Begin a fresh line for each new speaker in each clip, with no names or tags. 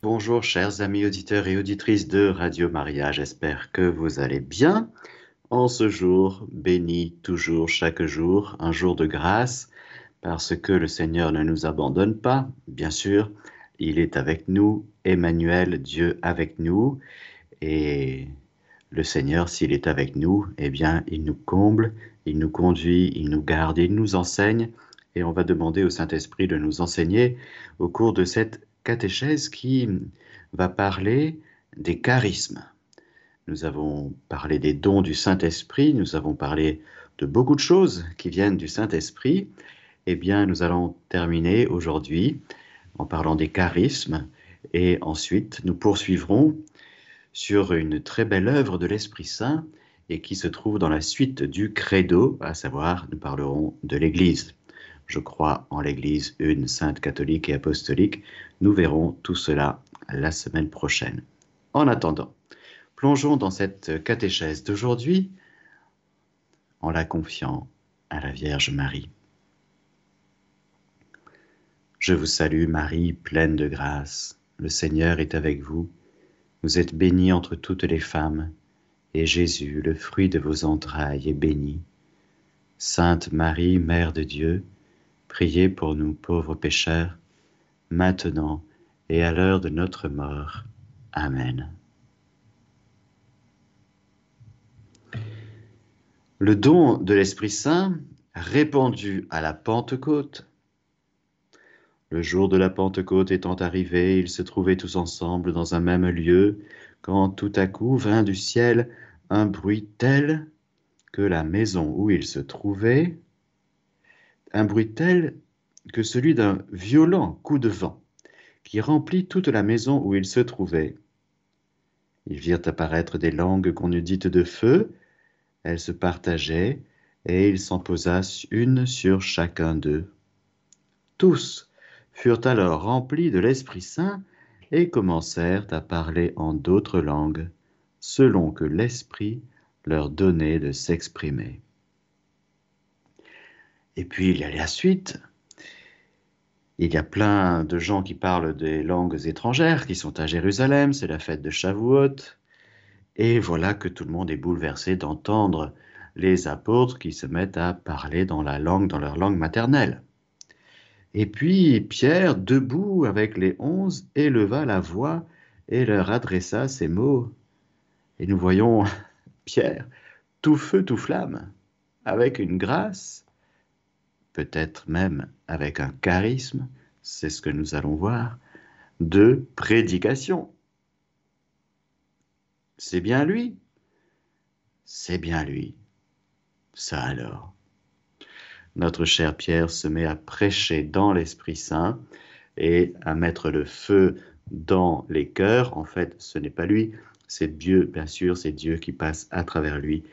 Bonjour chers amis auditeurs et auditrices de Radio Maria, j'espère que vous allez bien. En ce jour, béni toujours chaque jour, un jour de grâce, parce que le Seigneur ne nous abandonne pas, bien sûr, il est avec nous, Emmanuel, Dieu avec nous, et le Seigneur, s'il est avec nous, eh bien, il nous comble, il nous conduit, il nous garde, il nous enseigne, et on va demander au Saint-Esprit de nous enseigner au cours de cette catéchèse qui va parler des charismes. Nous avons parlé des dons du Saint-Esprit, nous avons parlé de beaucoup de choses qui viennent du Saint-Esprit. Eh bien, nous allons terminer aujourd'hui en parlant des charismes et ensuite nous poursuivrons sur une très belle œuvre de l'Esprit Saint et qui se trouve dans la suite du credo, à savoir nous parlerons de l'Église. Je crois en l'Église une sainte catholique et apostolique. Nous verrons tout cela la semaine prochaine. En attendant, plongeons dans cette catéchèse d'aujourd'hui en la confiant à la Vierge Marie. Je vous salue Marie, pleine de grâce. Le Seigneur est avec vous. Vous êtes bénie entre toutes les femmes, et Jésus, le fruit de vos entrailles, est béni. Sainte Marie, Mère de Dieu, Priez pour nous pauvres pécheurs, maintenant et à l'heure de notre mort. Amen. Le don de l'Esprit Saint répandu à la Pentecôte. Le jour de la Pentecôte étant arrivé, ils se trouvaient tous ensemble dans un même lieu, quand tout à coup vint du ciel un bruit tel que la maison où ils se trouvaient un bruit tel que celui d'un violent coup de vent qui remplit toute la maison où ils se trouvaient. Ils virent apparaître des langues qu'on eût dites de feu, elles se partageaient, et il s'en posa une sur chacun d'eux. Tous furent alors remplis de l'Esprit Saint et commencèrent à parler en d'autres langues, selon que l'Esprit leur donnait de s'exprimer. Et puis il y a la suite. Il y a plein de gens qui parlent des langues étrangères, qui sont à Jérusalem, c'est la fête de Shavuot. Et voilà que tout le monde est bouleversé d'entendre les apôtres qui se mettent à parler dans la langue, dans leur langue maternelle. Et puis Pierre, debout avec les onze, éleva la voix et leur adressa ces mots. Et nous voyons Pierre, tout feu, tout flamme, avec une grâce peut-être même avec un charisme, c'est ce que nous allons voir, de prédication. C'est bien lui C'est bien lui. Ça alors. Notre cher Pierre se met à prêcher dans l'Esprit Saint et à mettre le feu dans les cœurs. En fait, ce n'est pas lui, c'est Dieu, bien sûr, c'est Dieu qui passe à travers lui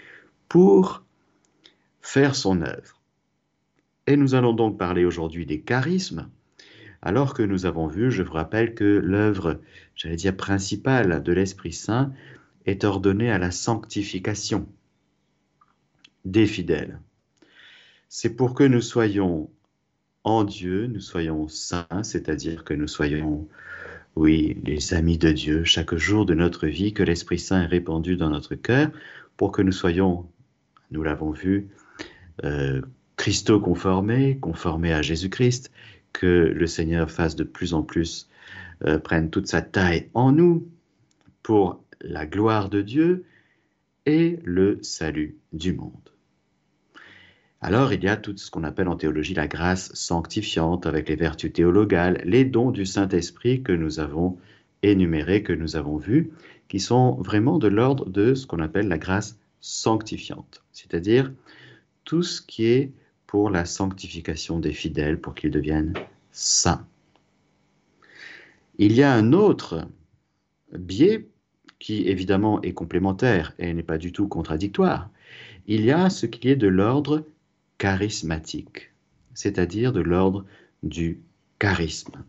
pour faire son œuvre. Et nous allons donc parler aujourd'hui des charismes, alors que nous avons vu, je vous rappelle que l'œuvre, j'allais dire principale de l'Esprit Saint, est ordonnée à la sanctification des fidèles. C'est pour que nous soyons en Dieu, nous soyons saints, c'est-à-dire que nous soyons, oui, les amis de Dieu chaque jour de notre vie, que l'Esprit Saint est répandu dans notre cœur, pour que nous soyons, nous l'avons vu, euh, Christo conformé, conformé à Jésus-Christ, que le Seigneur fasse de plus en plus, euh, prenne toute sa taille en nous pour la gloire de Dieu et le salut du monde. Alors il y a tout ce qu'on appelle en théologie la grâce sanctifiante avec les vertus théologales, les dons du Saint-Esprit que nous avons énumérés, que nous avons vus, qui sont vraiment de l'ordre de ce qu'on appelle la grâce sanctifiante, c'est-à-dire tout ce qui est pour la sanctification des fidèles, pour qu'ils deviennent saints. Il y a un autre biais qui évidemment est complémentaire et n'est pas du tout contradictoire. Il y a ce qui est de l'ordre charismatique, c'est-à-dire de l'ordre du charisme.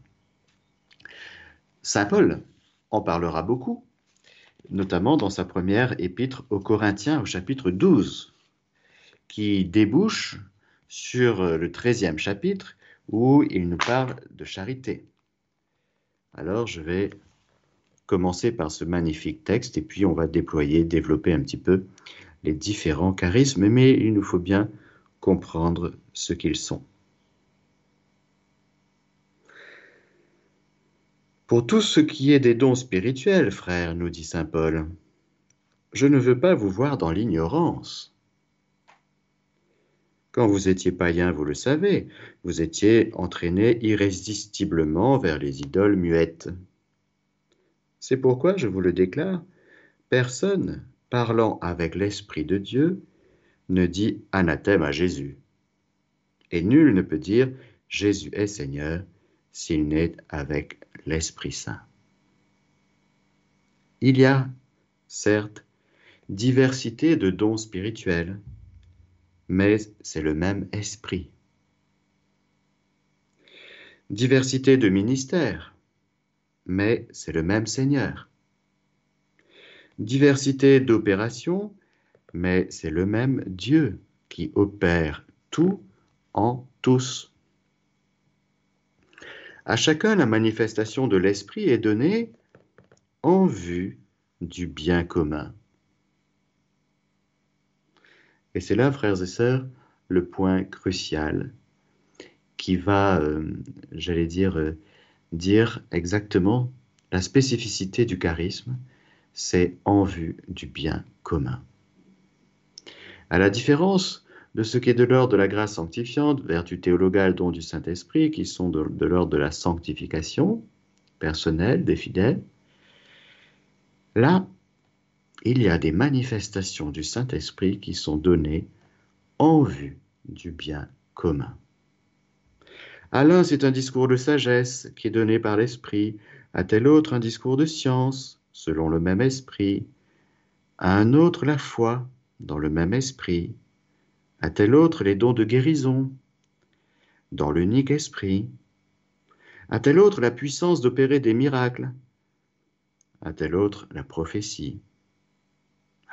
Saint Paul en parlera beaucoup, notamment dans sa première épître aux Corinthiens au chapitre 12, qui débouche sur euh, le treizième chapitre où il nous parle de charité. Alors je vais commencer par ce magnifique texte et puis on va déployer, développer un petit peu les différents charismes, mais il nous faut bien comprendre ce qu'ils sont. Pour tout ce qui est des dons spirituels, frère, nous dit Saint Paul, je ne veux pas vous voir dans l'ignorance. Quand vous étiez païen, vous le savez, vous étiez entraîné irrésistiblement vers les idoles muettes. C'est pourquoi je vous le déclare, personne parlant avec l'Esprit de Dieu ne dit anathème à Jésus. Et nul ne peut dire Jésus est Seigneur s'il n'est avec l'Esprit Saint. Il y a, certes, diversité de dons spirituels, mais c'est le même esprit. Diversité de ministères, mais c'est le même Seigneur. Diversité d'opérations, mais c'est le même Dieu qui opère tout en tous. À chacun, la manifestation de l'Esprit est donnée en vue du bien commun. Et c'est là, frères et sœurs, le point crucial qui va, euh, j'allais dire, euh, dire exactement la spécificité du charisme, c'est en vue du bien commun. À la différence de ce qui est de l'ordre de la grâce sanctifiante, vertu théologale, don du Saint-Esprit, qui sont de, de l'ordre de la sanctification personnelle des fidèles, là, il y a des manifestations du Saint-Esprit qui sont données en vue du bien commun. À l'un, c'est un discours de sagesse qui est donné par l'Esprit, à tel autre un discours de science, selon le même esprit, à un autre la foi, dans le même esprit, à tel autre les dons de guérison, dans l'unique esprit, à tel autre la puissance d'opérer des miracles, à tel autre la prophétie,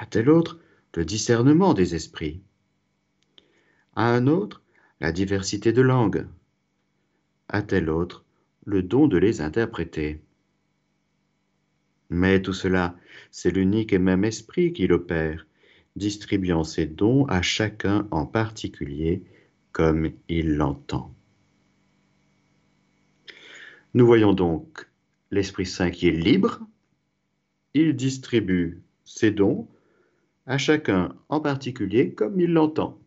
à tel autre le discernement des esprits, à un autre la diversité de langues, à tel autre le don de les interpréter. Mais tout cela, c'est l'unique et même esprit qui l'opère, distribuant ses dons à chacun en particulier comme il l'entend. Nous voyons donc l'Esprit Saint qui est libre, il distribue ses dons à chacun en particulier comme il l'entend.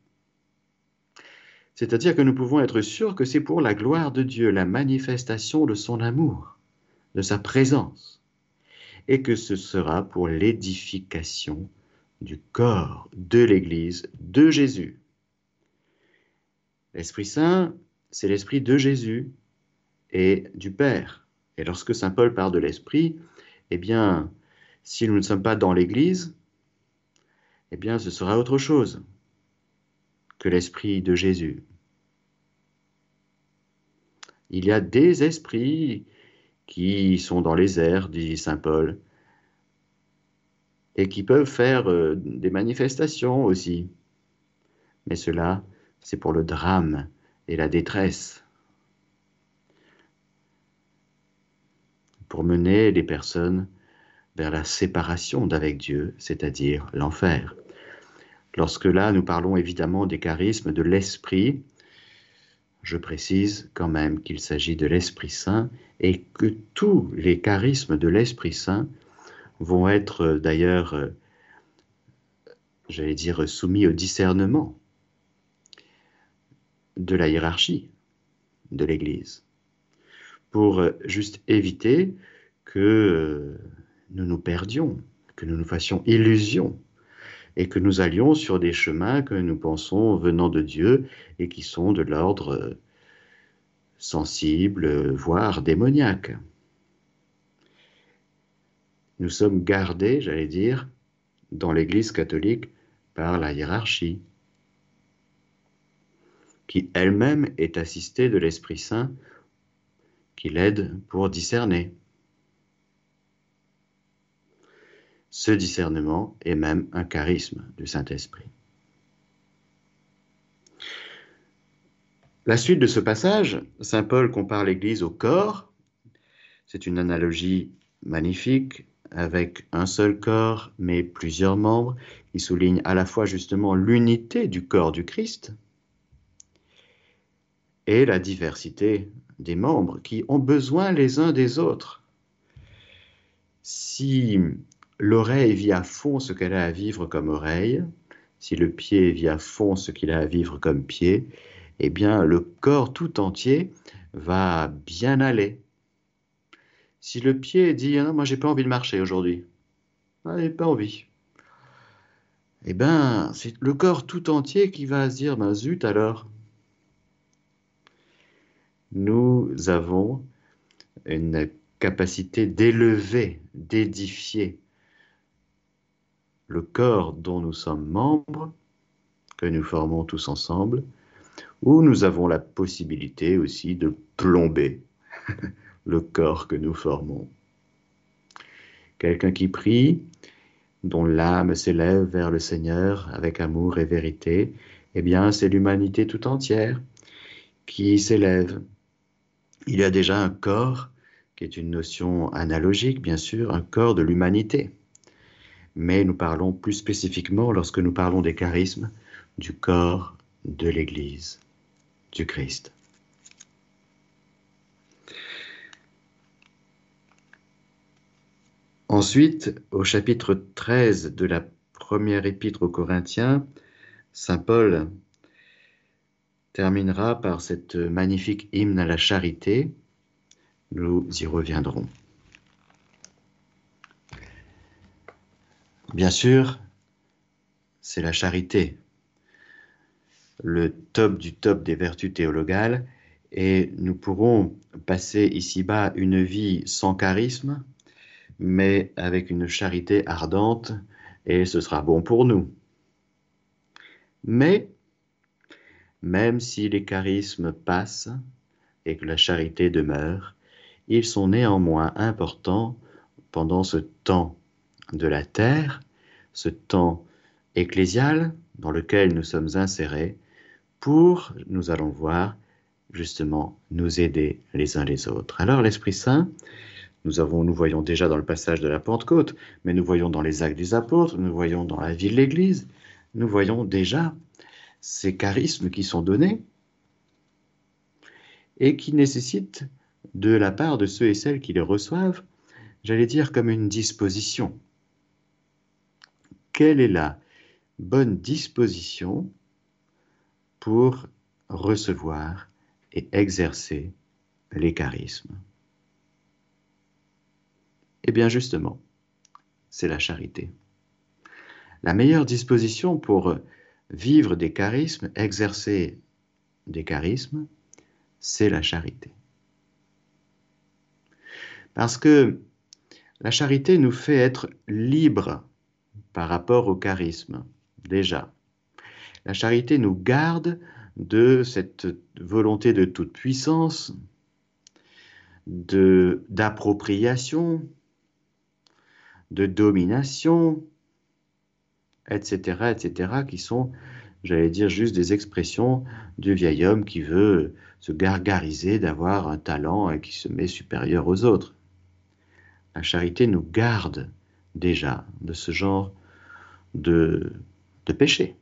C'est-à-dire que nous pouvons être sûrs que c'est pour la gloire de Dieu, la manifestation de son amour, de sa présence, et que ce sera pour l'édification du corps de l'Église de Jésus. L'Esprit Saint, c'est l'Esprit de Jésus et du Père. Et lorsque Saint Paul parle de l'Esprit, eh bien, si nous ne sommes pas dans l'Église, eh bien ce sera autre chose que l'Esprit de Jésus. Il y a des esprits qui sont dans les airs, dit Saint Paul, et qui peuvent faire euh, des manifestations aussi. Mais cela, c'est pour le drame et la détresse, pour mener les personnes vers la séparation d'avec Dieu, c'est-à-dire l'enfer. Lorsque là, nous parlons évidemment des charismes de l'Esprit, je précise quand même qu'il s'agit de l'Esprit Saint et que tous les charismes de l'Esprit Saint vont être d'ailleurs, euh, j'allais dire, soumis au discernement de la hiérarchie de l'Église, pour euh, juste éviter que euh, nous nous perdions, que nous nous fassions illusion et que nous allions sur des chemins que nous pensons venant de Dieu et qui sont de l'ordre sensible, voire démoniaque. Nous sommes gardés, j'allais dire, dans l'Église catholique par la hiérarchie, qui elle-même est assistée de l'Esprit Saint qui l'aide pour discerner. Ce discernement est même un charisme du Saint-Esprit. La suite de ce passage, Saint Paul compare l'Église au corps. C'est une analogie magnifique avec un seul corps mais plusieurs membres. Il souligne à la fois justement l'unité du corps du Christ et la diversité des membres qui ont besoin les uns des autres. Si l'oreille vit à fond ce qu'elle a à vivre comme oreille, si le pied vit à fond ce qu'il a à vivre comme pied, eh bien le corps tout entier va bien aller. Si le pied dit ah moi j'ai pas envie de marcher aujourd'hui, ah, pas envie, eh bien c'est le corps tout entier qui va se dire ben zut alors. Nous avons une capacité d'élever, d'édifier le corps dont nous sommes membres, que nous formons tous ensemble, ou nous avons la possibilité aussi de plomber le corps que nous formons. Quelqu'un qui prie, dont l'âme s'élève vers le Seigneur avec amour et vérité, eh bien c'est l'humanité tout entière qui s'élève. Il y a déjà un corps, qui est une notion analogique, bien sûr, un corps de l'humanité. Mais nous parlons plus spécifiquement, lorsque nous parlons des charismes, du corps de l'Église, du Christ. Ensuite, au chapitre 13 de la première épître aux Corinthiens, Saint Paul terminera par cette magnifique hymne à la charité. Nous y reviendrons. Bien sûr, c'est la charité, le top du top des vertus théologales, et nous pourrons passer ici-bas une vie sans charisme, mais avec une charité ardente, et ce sera bon pour nous. Mais, même si les charismes passent et que la charité demeure, ils sont néanmoins importants pendant ce temps de la terre, ce temps ecclésial dans lequel nous sommes insérés, pour, nous allons voir, justement, nous aider les uns les autres. Alors l'Esprit Saint, nous, avons, voyons déjà dans le passage de la Pentecôte, mais nous voyons dans les actes des apôtres, nous voyons dans la vie de l'Église, nous voyons déjà ces charismes qui sont donnés et qui nécessitent de la part de ceux et celles qui les reçoivent, j'allais dire comme une disposition. Quelle est la bonne disposition pour recevoir et exercer les charismes? Eh bien justement, c'est la charité. La meilleure disposition pour vivre des charismes, exercer des charismes, c'est la charité. Parce que la charité nous fait être libres par rapport au charisme, déjà. La charité nous garde de cette volonté de toute puissance, d'appropriation, de domination, etc., etc., qui sont, j'allais dire, juste des expressions du vieil homme qui veut se gargariser d'avoir un talent et qui se met supérieur aux autres. La charité nous garde déjà de ce genre de, péché.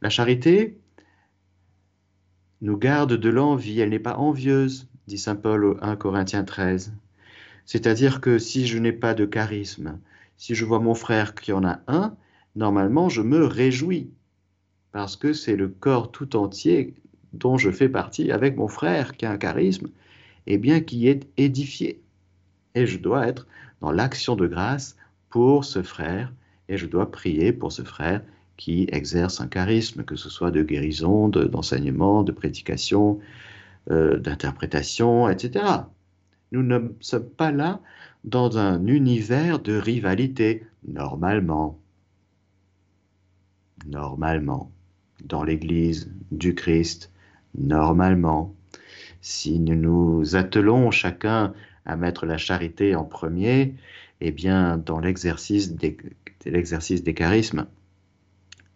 La charité nous garde de l'envie, elle n'est pas envieuse, dit Saint Paul au 1 Corinthiens 13. C'est-à-dire que si je n'ai pas de charisme, si je vois mon frère qui en a un, normalement je me réjouis, parce que c'est le corps tout entier dont je fais partie avec mon frère qui a un charisme, et eh bien qui est édifié. Et je dois être dans l'action de grâce pour ce frère, et je dois prier pour ce frère qui exerce un charisme, que ce soit de guérison, d'enseignement, de, prédication, euh, d'interprétation, etc. Nous ne sommes pas là dans un univers de rivalité, normalement. Normalement. Dans l'Église du Christ, normalement. Si nous nous attelons chacun à mettre la charité en premier, eh bien, dans l'exercice des, l'exercice des charismes,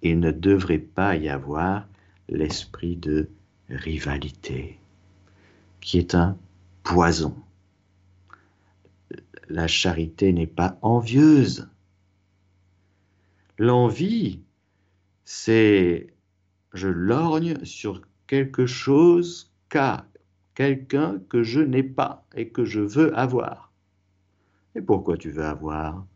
il ne devrait pas y avoir l'esprit de rivalité, qui est un poison la charité n'est pas envieuse. L'envie, c'est je lorgne sur quelque chose qu'a quelqu'un que je n'ai pas et que je veux avoir. Et pourquoi tu veux avoir?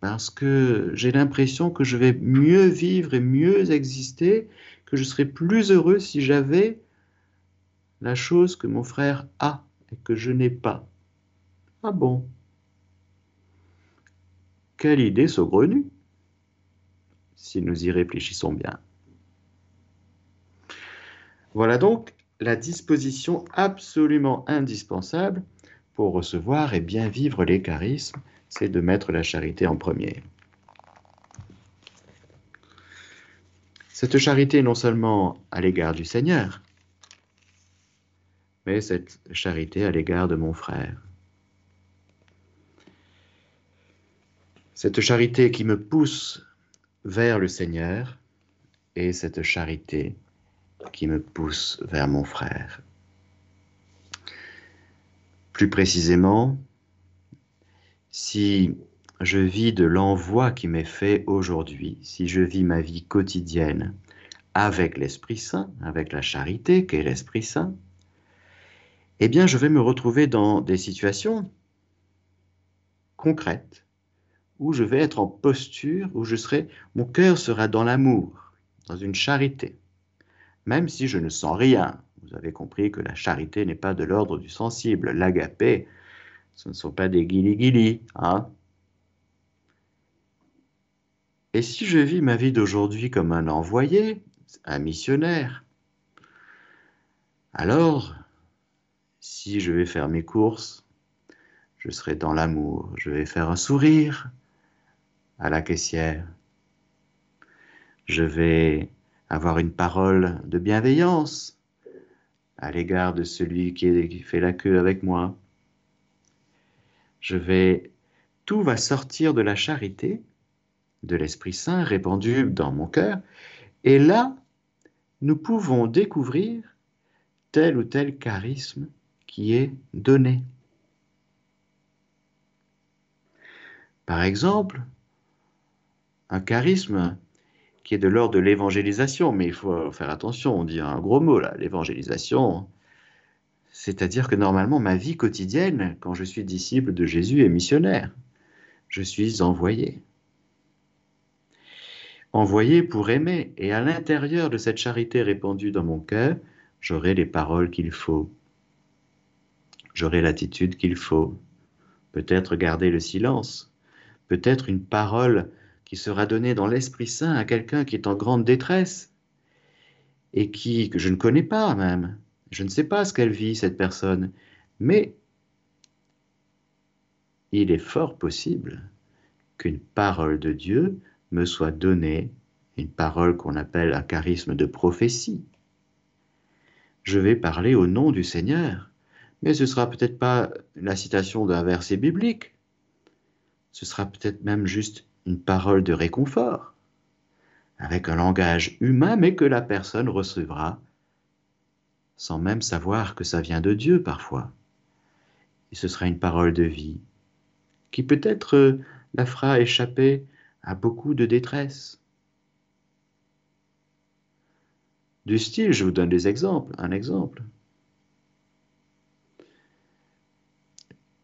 Parce que j'ai l'impression que je vais mieux vivre et mieux exister, que je serais plus heureux si j'avais la chose que mon frère a et que je n'ai pas. Ah bon? Quelle idée saugrenue, si nous y réfléchissons bien. Voilà donc la disposition absolument indispensable pour recevoir et bien vivre les charismes, c'est de mettre la charité en premier. Cette charité non seulement à l'égard du Seigneur, mais cette charité à l'égard de mon frère. Cette charité qui me pousse vers le Seigneur et cette charité qui me pousse vers mon frère. Plus précisément, si je vis de l'envoi qui m'est fait aujourd'hui, si je vis ma vie quotidienne avec l'Esprit Saint, avec la charité qu'est l'Esprit Saint, eh bien je vais me retrouver dans des situations concrètes où je vais être en posture, où je serai, mon cœur sera dans l'amour, dans une charité même si je ne sens rien. Vous avez compris que la charité n'est pas de l'ordre du sensible. L'agapé, ce ne sont pas des guili-guili. Hein Et si je vis ma vie d'aujourd'hui comme un envoyé, un missionnaire, alors, si je vais faire mes courses, je serai dans l'amour, je vais faire un sourire à la caissière, je vais avoir une parole de bienveillance à l'égard de celui qui, fait la queue avec moi. Tout va sortir de la charité, de l'Esprit Saint répandu dans mon cœur, et là, nous pouvons découvrir tel ou tel charisme qui est donné. Par exemple, un charisme qui est de l'ordre de l'évangélisation, mais il faut faire attention, on dit un gros mot là, l'évangélisation. C'est-à-dire que normalement, ma vie quotidienne, quand je suis disciple de Jésus, est missionnaire. Je suis envoyé. Envoyé pour aimer, et à l'intérieur de cette charité répandue dans mon cœur, j'aurai les paroles qu'il faut. J'aurai l'attitude qu'il faut. Peut-être garder le silence. Peut-être une parole qui sera donné dans l'Esprit Saint à quelqu'un qui est en grande détresse et qui, que je ne connais pas même. Je ne sais pas ce qu'elle vit, cette personne. Mais il est fort possible qu'une parole de Dieu me soit donnée, une parole qu'on appelle un charisme de prophétie. Je vais parler au nom du Seigneur, mais ce sera peut-être pas la citation d'un verset biblique. Ce sera peut-être même juste une parole de réconfort, avec un langage humain, mais que la personne recevra sans même savoir que ça vient de Dieu parfois. Et ce sera une parole de vie qui peut-être euh, la fera échapper à beaucoup de détresse. Du style, je vous donne des exemples, un exemple.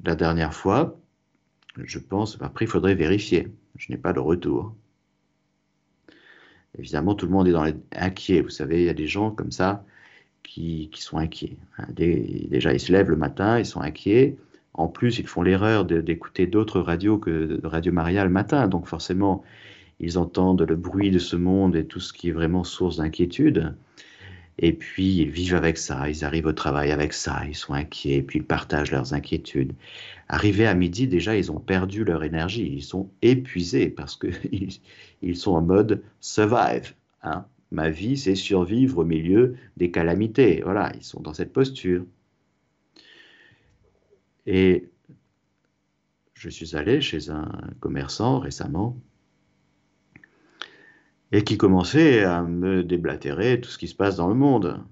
La dernière fois, je pense, après il faudrait vérifier je n'ai pas de retour. Évidemment, tout le monde est inquiet. Vous savez, il y a des gens comme ça qui, sont inquiets. Hein. déjà, ils se lèvent le matin, ils sont inquiets. En plus, ils font l'erreur d'écouter d'autres radios que Radio Maria le matin. Donc forcément, ils entendent le bruit de ce monde et tout ce qui est vraiment source d'inquiétude. Et puis, ils vivent avec ça, ils arrivent au travail avec ça, ils sont inquiets, puis ils partagent leurs inquiétudes. Arrivés à midi, déjà, ils ont perdu leur énergie, ils sont épuisés parce qu'ils ils sont en mode survive. Hein. Ma vie, c'est survivre au milieu des calamités. Voilà, ils sont dans cette posture. Et je suis allé chez un commerçant récemment et qui commençait à me déblatérer tout ce qui se passe dans le monde.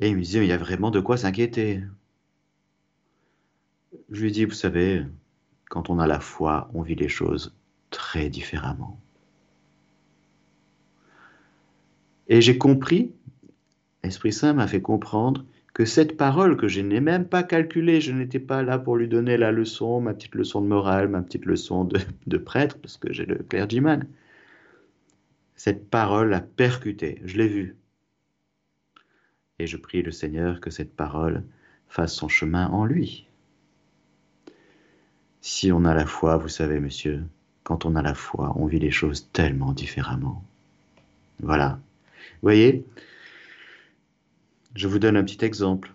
Et il me disait, il y a vraiment de quoi s'inquiéter. Je lui dis, vous savez, quand on a la foi, on vit les choses très différemment. Et j'ai compris, l'Esprit Saint m'a fait comprendre que cette parole que je n'ai même pas calculée, je n'étais pas là pour lui donner la leçon, ma petite leçon de morale, ma petite leçon de, prêtre, parce que j'ai le clergyman. Cette parole a percuté, je l'ai vue. Et je prie le Seigneur que cette parole fasse son chemin en lui. Si on a la foi, vous savez, monsieur, quand on a la foi, on vit les choses tellement différemment. Voilà. Vous voyez, je vous donne un petit exemple.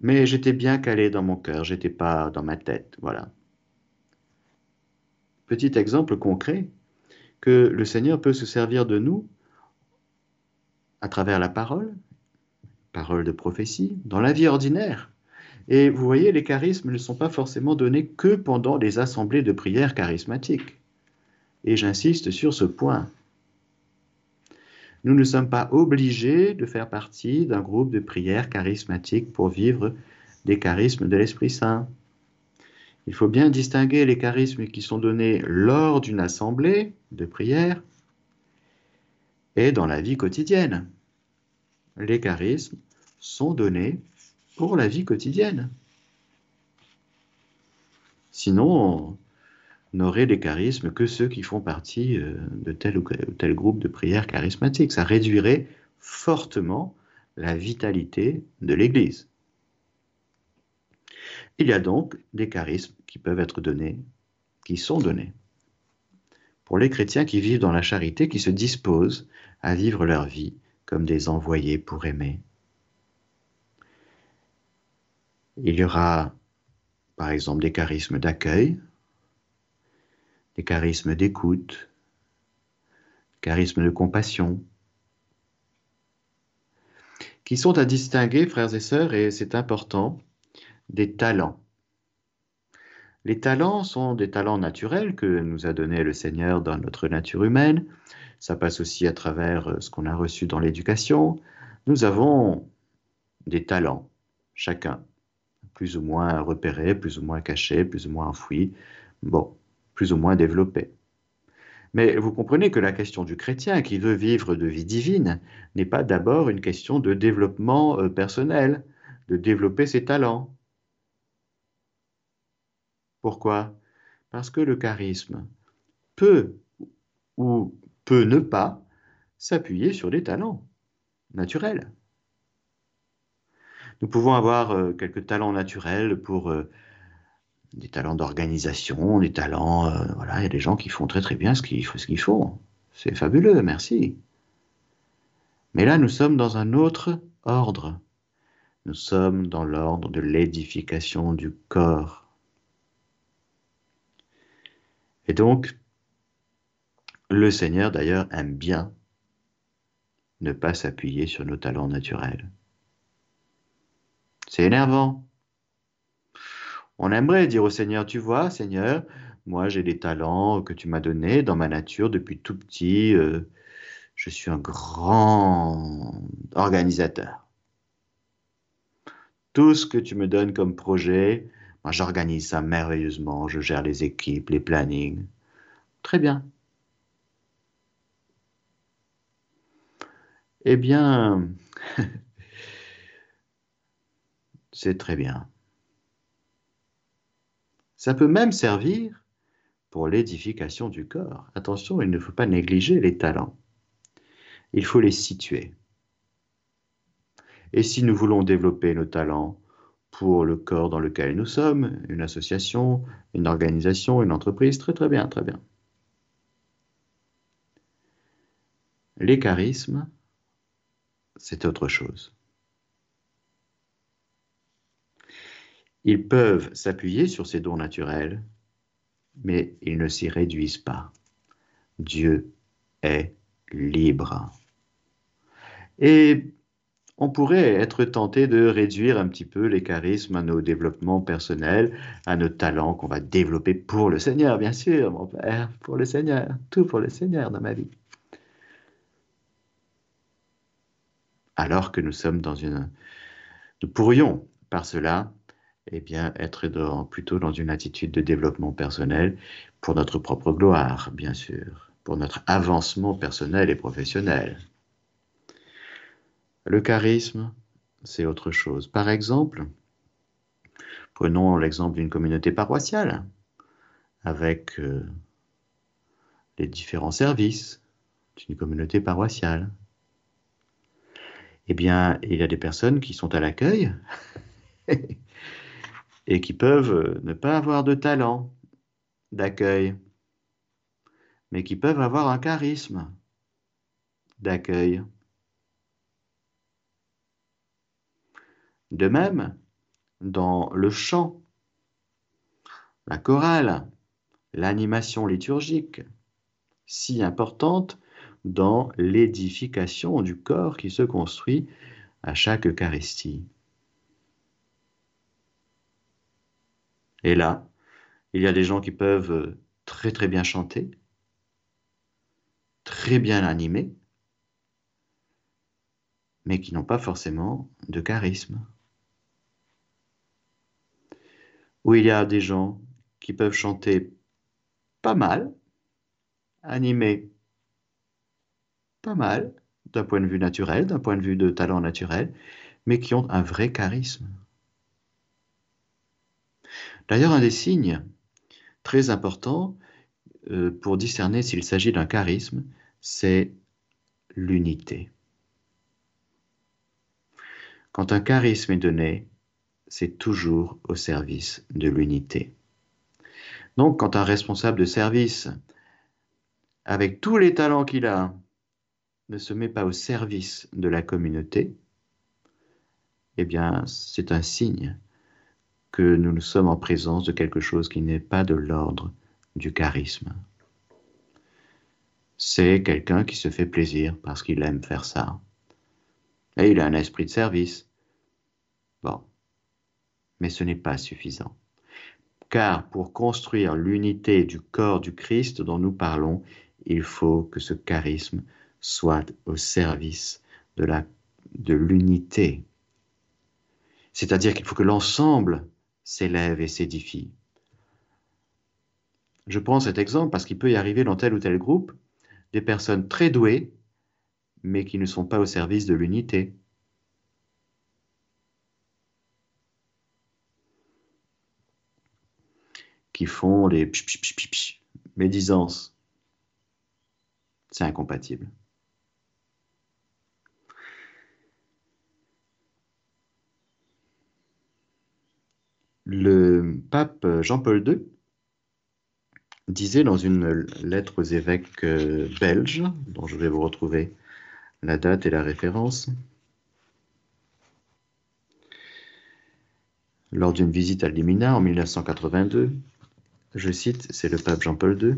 Mais j'étais bien calé dans mon cœur, j'étais pas dans ma tête, voilà. Petit exemple concret, que le Seigneur peut se servir de nous à travers la parole, parole de prophétie, dans la vie ordinaire. Et vous voyez, les charismes ne sont pas forcément donnés que pendant les assemblées de prière charismatiques. Et j'insiste sur ce point. Nous ne sommes pas obligés de faire partie d'un groupe de prière charismatique pour vivre des charismes de l'Esprit Saint. Il faut bien distinguer les charismes qui sont donnés lors d'une assemblée de prière et dans la vie quotidienne. Les charismes sont donnés pour la vie quotidienne. Sinon, n'auraient des charismes que ceux qui font partie euh, de tel ou tel groupe de prière charismatique. Ça réduirait fortement la vitalité de l'Église. Il y a donc des charismes qui peuvent être donnés, qui sont donnés, pour les chrétiens qui vivent dans la charité, qui se disposent à vivre leur vie comme des envoyés pour aimer. Il y aura par exemple des charismes d'accueil, des charismes d'écoute, charismes de compassion, qui sont à distinguer, frères et sœurs, et c'est important, des talents. Les talents sont des talents naturels que nous a donnés le Seigneur dans notre nature humaine. Ça passe aussi à travers ce qu'on a reçu dans l'éducation. Nous avons des talents, chacun, plus ou moins repérés, plus ou moins cachés, plus ou moins enfouis. Bon, plus ou moins développé. Mais vous comprenez que la question du chrétien qui veut vivre de vie divine n'est pas d'abord une question de développement euh, personnel, de développer ses talents. Pourquoi? Parce que le charisme peut ou peut ne pas s'appuyer sur des talents naturels. Nous pouvons avoir euh, quelques talents naturels pour euh, des talents d'organisation, des talents, euh, voilà, il y a des gens qui font très très bien ce qu'ils font. C'est fabuleux, merci. Mais là, nous sommes dans un autre ordre. Nous sommes dans l'ordre de l'édification du corps. Et donc, le Seigneur d'ailleurs aime bien ne pas s'appuyer sur nos talents naturels. C'est énervant. On aimerait dire au Seigneur, tu vois, Seigneur, moi j'ai des talents que tu m'as donnés dans ma nature depuis tout petit. Euh, je suis un grand organisateur. Tout ce que tu me donnes comme projet, moi j'organise ça merveilleusement, je gère les équipes, les plannings. Très bien. Eh bien, c'est très bien. Ça peut même servir pour l'édification du corps. Attention, il ne faut pas négliger les talents. Il faut les situer. Et si nous voulons développer nos talents pour le corps dans lequel nous sommes, une association, une organisation, une entreprise, très très bien, très bien. Les charismes, c'est autre chose. Ils peuvent s'appuyer sur ces dons naturels, mais ils ne s'y réduisent pas. Dieu est libre. Et on pourrait être tenté de réduire un petit peu les charismes à nos développements personnels, à nos talents qu'on va développer pour le Seigneur, bien sûr, mon Père, pour le Seigneur, tout pour le Seigneur dans ma vie. Alors que nous sommes dans une, Nous pourrions, par cela, eh bien, être plutôt dans une attitude de développement personnel pour notre propre gloire, bien sûr, pour notre avancement personnel et professionnel. Le charisme, c'est autre chose. Par exemple, prenons l'exemple d'une communauté paroissiale avec euh, les différents services d'une communauté paroissiale. Eh bien, il y a des personnes qui sont à l'accueil et qui peuvent ne pas avoir de talent d'accueil, mais qui peuvent avoir un charisme d'accueil. De même, dans le chant, la chorale, l'animation liturgique, si importante dans l'édification du corps qui se construit à chaque Eucharistie. Et là, il y a des gens qui peuvent très très bien chanter, très bien animer, mais qui n'ont pas forcément de charisme. Ou il y a des gens qui peuvent chanter pas mal, animer pas mal, d'un point de vue naturel, d'un point de vue de talent naturel, mais qui ont un vrai charisme. D'ailleurs, un des signes très importants euh, pour discerner s'il s'agit d'un charisme, c'est l'unité. Quand un charisme est donné, c'est toujours au service de l'unité. Donc, quand un responsable de service, avec tous les talents qu'il a, ne se met pas au service de la communauté, eh bien, c'est un signe que nous sommes en présence de quelque chose qui n'est pas de l'ordre du charisme. C'est quelqu'un qui se fait plaisir parce qu'il aime faire ça. Et il a un esprit de service. Bon. Mais ce n'est pas suffisant. Car pour construire l'unité du corps du Christ dont nous parlons, il faut que ce charisme soit au service de la de l'unité. C'est-à-dire qu'il faut que l'ensemble s'élève et s'édifie. Je prends cet exemple parce qu'il peut y arriver dans tel ou tel groupe des personnes très douées, mais qui ne sont pas au service de l'unité. Qui font les médisances. C'est incompatible. Le pape Jean-Paul II disait dans une lettre aux évêques euh, belges, dont je vais vous retrouver la date et la référence, lors d'une visite à Limina en 1982, je cite, c'est le pape Jean-Paul II,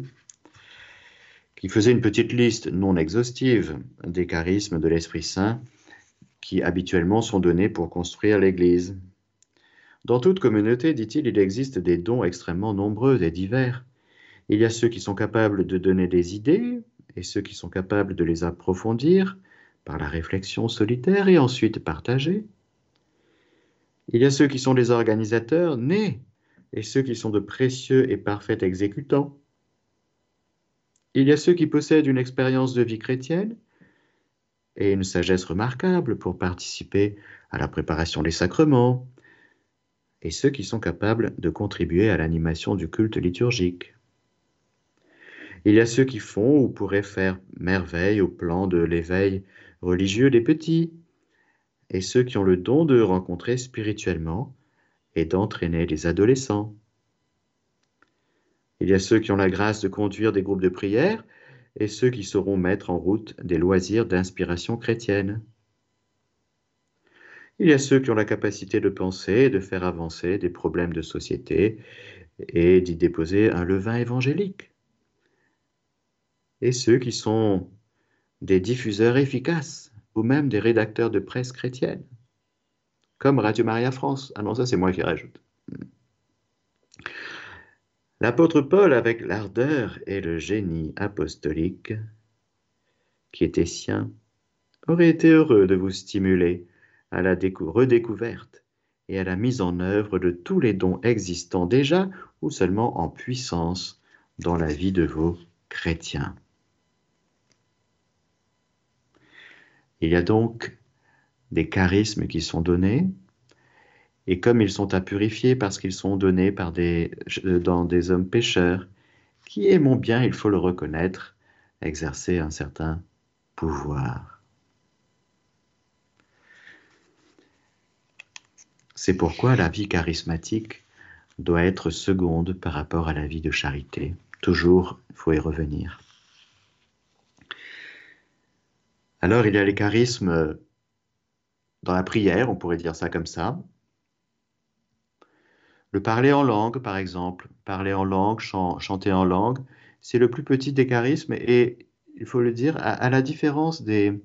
qui faisait une petite liste non exhaustive des charismes de l'Esprit Saint qui habituellement sont donnés pour construire l'Église. Dans toute communauté, dit-il, il existe des dons extrêmement nombreux et divers. Il y a ceux qui sont capables de donner des idées et ceux qui sont capables de les approfondir par la réflexion solitaire et ensuite partager. Il y a ceux qui sont des organisateurs nés et ceux qui sont de précieux et parfaits exécutants. Il y a ceux qui possèdent une expérience de vie chrétienne et une sagesse remarquable pour participer à la préparation des sacrements, et ceux qui sont capables de contribuer à l'animation du culte liturgique. Il y a ceux qui font ou pourraient faire merveille au plan de l'éveil religieux des petits, et ceux qui ont le don de rencontrer spirituellement et d'entraîner les adolescents. Il y a ceux qui ont la grâce de conduire des groupes de prière et ceux qui sauront mettre en route des loisirs d'inspiration chrétienne. Il y a ceux qui ont la capacité de penser et de faire avancer des problèmes de société et d'y déposer un levain évangélique. Et ceux qui sont des diffuseurs efficaces ou même des rédacteurs de presse chrétienne, comme Radio Maria France. Ah non, ça c'est moi qui rajoute. L'apôtre Paul, avec l'ardeur et le génie apostolique qui était sien, aurait été heureux de vous stimuler à la redécouverte et à la mise en œuvre de tous les dons existants déjà ou seulement en puissance dans la vie de vos chrétiens. Il y a donc des charismes qui sont donnés, et comme ils sont à purifier parce qu'ils sont donnés par des, dans des hommes pécheurs, qui aimons bien, il faut le reconnaître, exercer un certain pouvoir. C'est pourquoi la vie charismatique doit être seconde par rapport à la vie de charité. Toujours, il faut y revenir. Alors, il y a les charismes dans la prière, on pourrait dire ça comme ça. Le parler en langue, par exemple, parler en langue, chanter en langue, c'est le plus petit des charismes et il faut le dire, à, la différence des,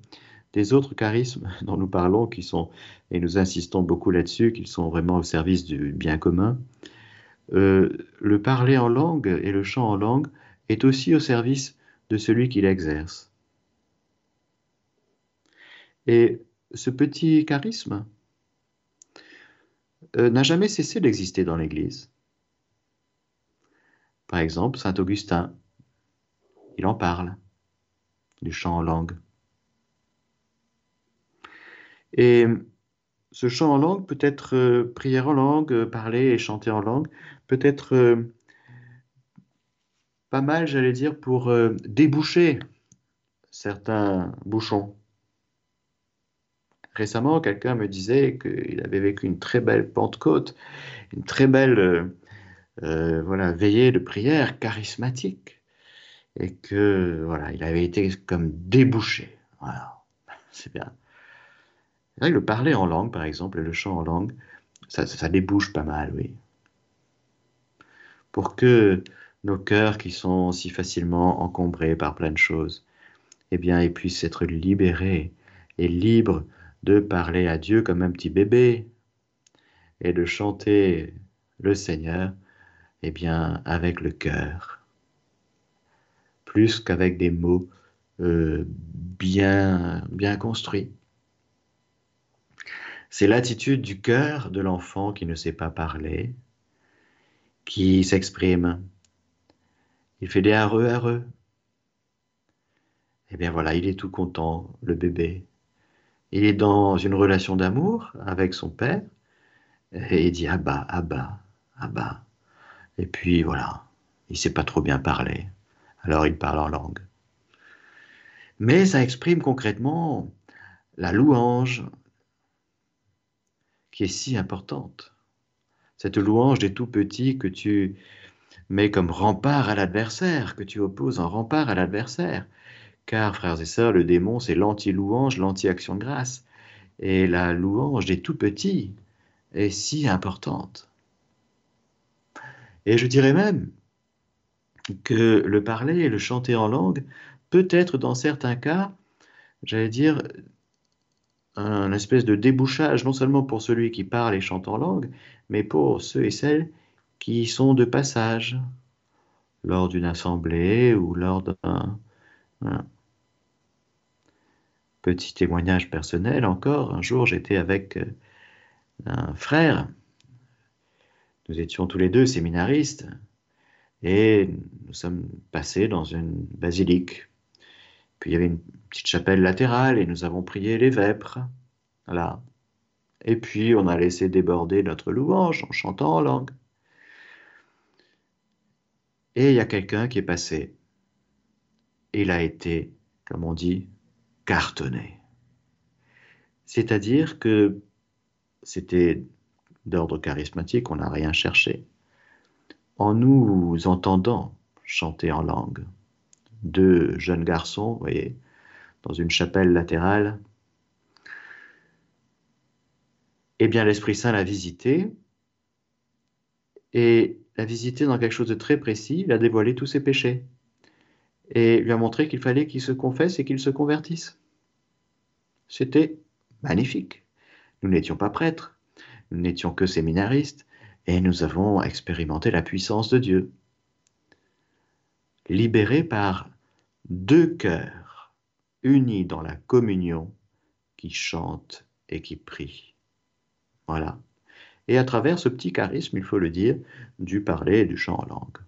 des, autres charismes dont nous parlons, qui sont, et nous insistons beaucoup là-dessus, qu'ils sont vraiment au service du bien commun, euh, le parler en langue et le chant en langue est aussi au service de celui qui l'exerce. Et ce petit charisme euh, n'a jamais cessé d'exister dans l'Église. Par exemple, Saint Augustin, il en parle, du chant en langue. Et ce chant en langue peut être euh, prière en langue, euh, parler et chanter en langue, peut être pas mal, j'allais dire, pour déboucher certains bouchons. Récemment, quelqu'un me disait qu'il avait vécu une très belle Pentecôte, une très belle euh, euh, voilà, veillée de prière charismatique, et que voilà, il avait été comme débouché. Voilà, c'est bien. Le parler en langue, par exemple, et le chant en langue, ça, ça débouche pas mal, oui. Pour que nos cœurs qui sont si facilement encombrés par plein de choses, eh bien, ils puissent être libérés et libres de parler à Dieu comme un petit bébé et de chanter le Seigneur, eh bien, avec le cœur, plus qu'avec des mots euh, bien, bien construits. C'est l'attitude du cœur de l'enfant qui ne sait pas parler, qui s'exprime. Il fait des areux, areux. Eh bien voilà, il est tout content, le bébé. Il est dans une relation d'amour avec son père et il dit Abba, Abba, Abba. Et puis voilà, il sait pas trop bien parler. Alors il parle en langue. Mais ça exprime concrètement la louange qui est si importante. Cette louange des tout petits que tu mets comme rempart à l'adversaire, que tu opposes en rempart à l'adversaire. Car, frères et sœurs, le démon, c'est l'anti-louange, l'anti-action de grâce. Et la louange des tout petits est si importante. Et je dirais même que le parler et le chanter en langue peut être dans certains cas, j'allais dire, un espèce de débouchage, non seulement pour celui qui parle et chante en langue, mais pour ceux et celles qui sont de passage lors d'une assemblée ou lors d'un Petit témoignage personnel encore, un jour j'étais avec euh, un frère, nous étions tous les deux séminaristes, et nous sommes passés dans une basilique. Puis il y avait une petite chapelle latérale et nous avons prié les vêpres. Voilà. Et puis on a laissé déborder notre louange en chantant en langue. Et il y a quelqu'un qui est passé. Il a été, comme on dit, cartonné. C'est-à-dire que c'était d'ordre charismatique, on n'a rien cherché. En nous entendant chanter en langue, deux jeunes garçons, vous voyez, dans une chapelle latérale, eh bien l'Esprit Saint l'a visité et l'a visité dans quelque chose de très précis, il a dévoilé tous ses péchés et lui a montré qu'il fallait qu'il se confesse et qu'il se convertisse. C'était magnifique. Nous n'étions pas prêtres, nous n'étions que séminaristes, et nous avons expérimenté la puissance de Dieu. Libérés par deux cœurs unis dans la communion qui chantent et qui prie. Voilà. Et à travers ce petit charisme, il faut le dire, du parler et du chant en langue.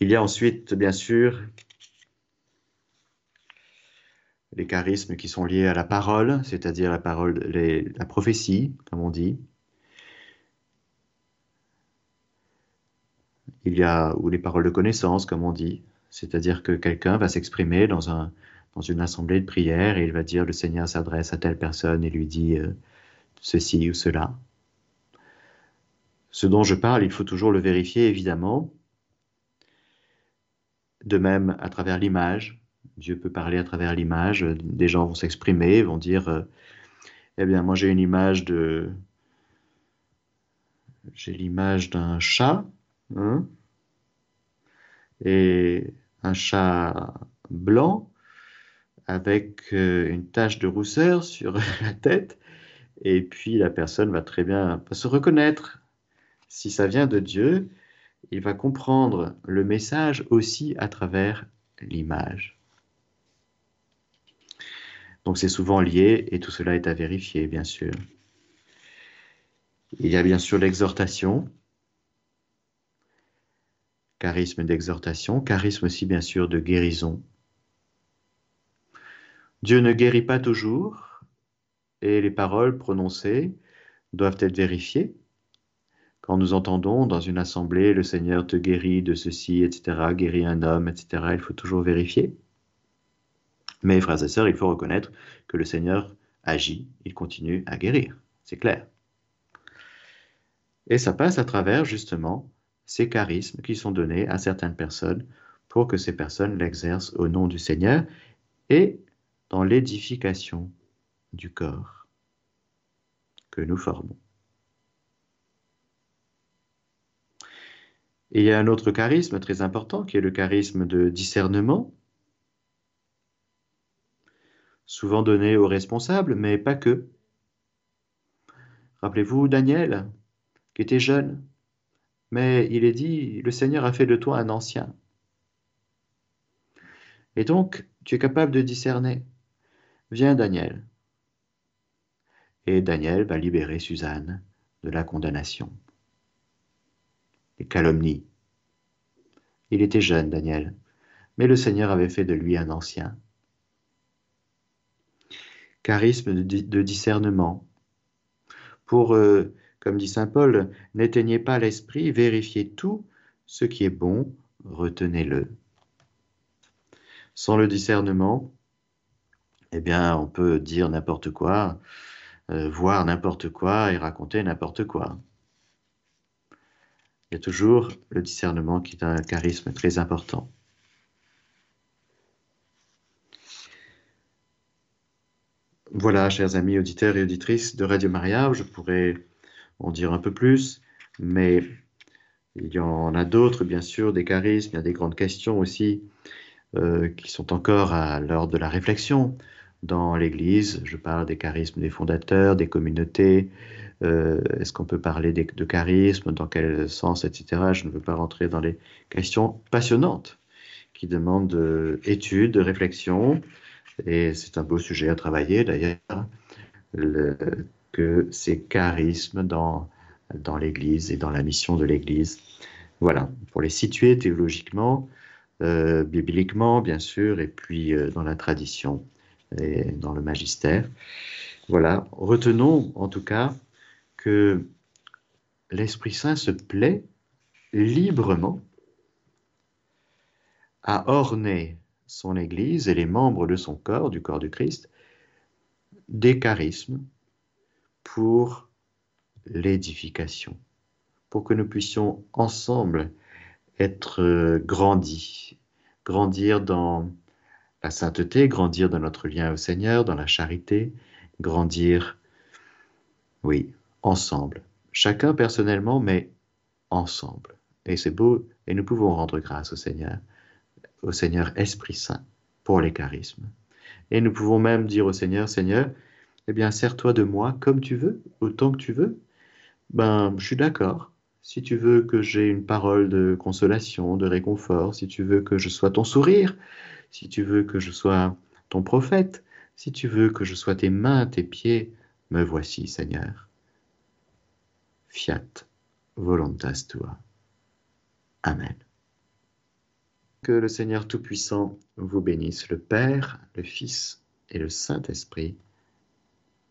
Il y a ensuite, bien sûr, les charismes qui sont liés à la parole, c'est-à-dire la parole, la prophétie, comme on dit. Il y a ou les paroles de connaissance, comme on dit, c'est-à-dire que quelqu'un va s'exprimer dans, un, dans une assemblée de prière et il va dire le Seigneur s'adresse à telle personne et lui dit euh, ceci ou cela. Ce dont je parle, il faut toujours le vérifier, évidemment. De même, à travers l'image, Dieu peut parler à travers l'image. Des gens vont s'exprimer, vont dire euh, Eh bien, moi j'ai une image de. J'ai l'image d'un chat. Hein, et un chat blanc avec euh, une tache de rousseur sur la tête. Et puis la personne va très bien se reconnaître. Si ça vient de Dieu, il va comprendre le message aussi à travers l'image. Donc c'est souvent lié et tout cela est à vérifier, bien sûr. Il y a bien sûr l'exhortation, charisme d'exhortation, charisme aussi bien sûr de guérison. Dieu ne guérit pas toujours et les paroles prononcées doivent être vérifiées. Quand nous entendons dans une assemblée le Seigneur te guérit de ceci, etc., guérit un homme, etc., il faut toujours vérifier. Mais, frères et sœurs, il faut reconnaître que le Seigneur agit, il continue à guérir. C'est clair. Et ça passe à travers, justement, ces charismes qui sont donnés à certaines personnes pour que ces personnes l'exercent au nom du Seigneur et dans l'édification du corps que nous formons. Et il y a un autre charisme très important qui est le charisme de discernement souvent donné aux responsables, mais pas que. Rappelez-vous Daniel, qui était jeune, mais il est dit, le Seigneur a fait de toi un ancien. Et donc, tu es capable de discerner. Viens Daniel. Et Daniel va libérer Suzanne de la condamnation. Les calomnies. Il était jeune, Daniel, mais le Seigneur avait fait de lui un ancien charisme de, discernement. Pour, euh, comme dit Saint Paul, n'éteignez pas l'esprit, vérifiez tout, ce qui est bon, retenez-le. Sans le discernement, eh bien, on peut dire n'importe quoi, euh, voir n'importe quoi et raconter n'importe quoi. Il y a toujours le discernement qui est un charisme très important. Voilà, chers amis auditeurs et auditrices de Radio Maria, je pourrais en dire un peu plus, mais il y en a d'autres, bien sûr, des charismes, il y a des grandes questions aussi euh, qui sont encore à l'heure de la réflexion dans l'Église. Je parle des charismes des fondateurs, des communautés. Euh, est-ce qu'on peut parler de charisme Dans quel sens, etc. Je ne veux pas rentrer dans les questions passionnantes qui demandent études, de réflexion. Et c'est un beau sujet à travailler d'ailleurs, que ces charismes dans, dans l'Église et dans la mission de l'Église. Voilà, pour les situer théologiquement, euh, bibliquement bien sûr, et puis euh, dans la tradition et dans le magistère. Voilà, retenons en tout cas que l'Esprit Saint se plaît librement à orner son Église et les membres de son corps, du corps du Christ, des charismes pour l'édification, pour que nous puissions ensemble être grandis, grandir dans la sainteté, grandir dans notre lien au Seigneur, dans la charité, grandir, oui, ensemble, chacun personnellement, mais ensemble. Et c'est beau, et nous pouvons rendre grâce au Seigneur au Seigneur Esprit Saint pour les charismes. Et nous pouvons même dire au Seigneur, Seigneur, eh bien, sers-toi de moi comme tu veux, autant que tu veux. Ben, je suis d'accord. Si tu veux que j'ai une parole de consolation, de réconfort, si tu veux que je sois ton sourire, si tu veux que je sois ton prophète. Si tu veux que je sois tes mains, tes pieds, me voici, Seigneur. Fiat voluntas tua. Amen. Que le Seigneur Tout-Puissant vous bénisse, le Père, le Fils et le Saint-Esprit.